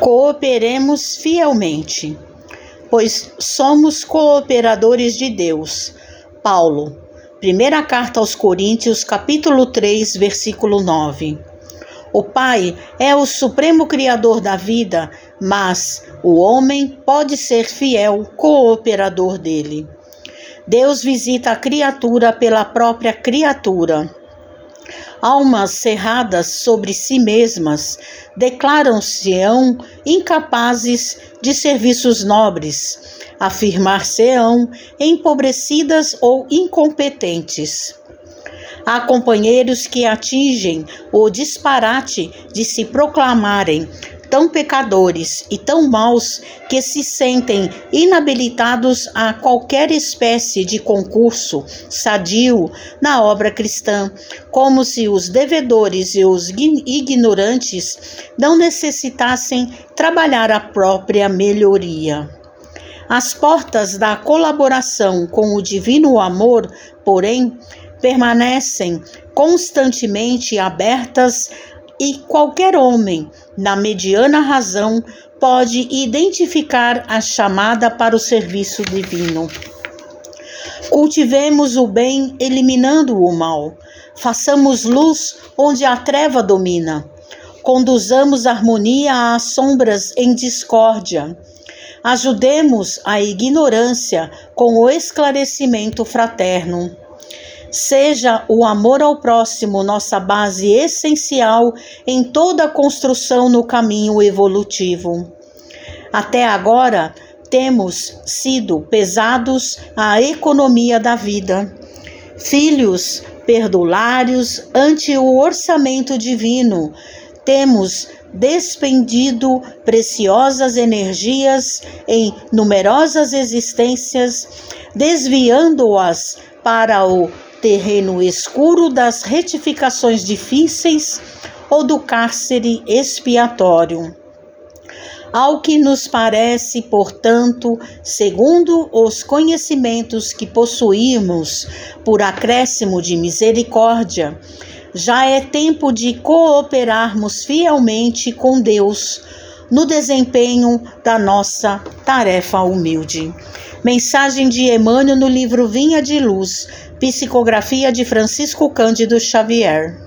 Cooperemos fielmente, pois somos cooperadores de Deus. Paulo, primeira carta aos Coríntios, capítulo 3, versículo 9. O Pai é o supremo criador da vida, mas o homem pode ser fiel cooperador dele. Deus visita a criatura pela própria criatura. Almas cerradas sobre si mesmas declaram-se-ão incapazes de serviços nobres, afirmar-se-ão empobrecidas ou incompetentes. Há companheiros que atingem o disparate de se proclamarem tão pecadores e tão maus que se sentem inabilitados a qualquer espécie de concurso sadio na obra cristã, como se os devedores e os ignorantes não necessitassem trabalhar a própria melhoria. As portas da colaboração com o divino amor, porém, permanecem constantemente abertas e qualquer homem, na mediana razão, pode identificar a chamada para o serviço divino. Cultivemos o bem eliminando o mal. Façamos luz onde a treva domina. Conduzamos harmonia às sombras em discórdia. Ajudemos a ignorância com o esclarecimento fraterno. Seja o amor ao próximo nossa base essencial em toda a construção no caminho evolutivo. Até agora, temos sido pesados à economia da vida, filhos perdulários ante o orçamento divino, temos despendido preciosas energias em numerosas existências, desviando-as para o terreno escuro das retificações difíceis ou do cárcere expiatório. Ao que nos parece, portanto, segundo os conhecimentos que possuímos por acréscimo de misericórdia, já é tempo de cooperarmos fielmente com Deus no desempenho da nossa tarefa humilde. Mensagem de Emmanuel no livro Vinha de Luz, psicografia de Francisco Cândido Xavier.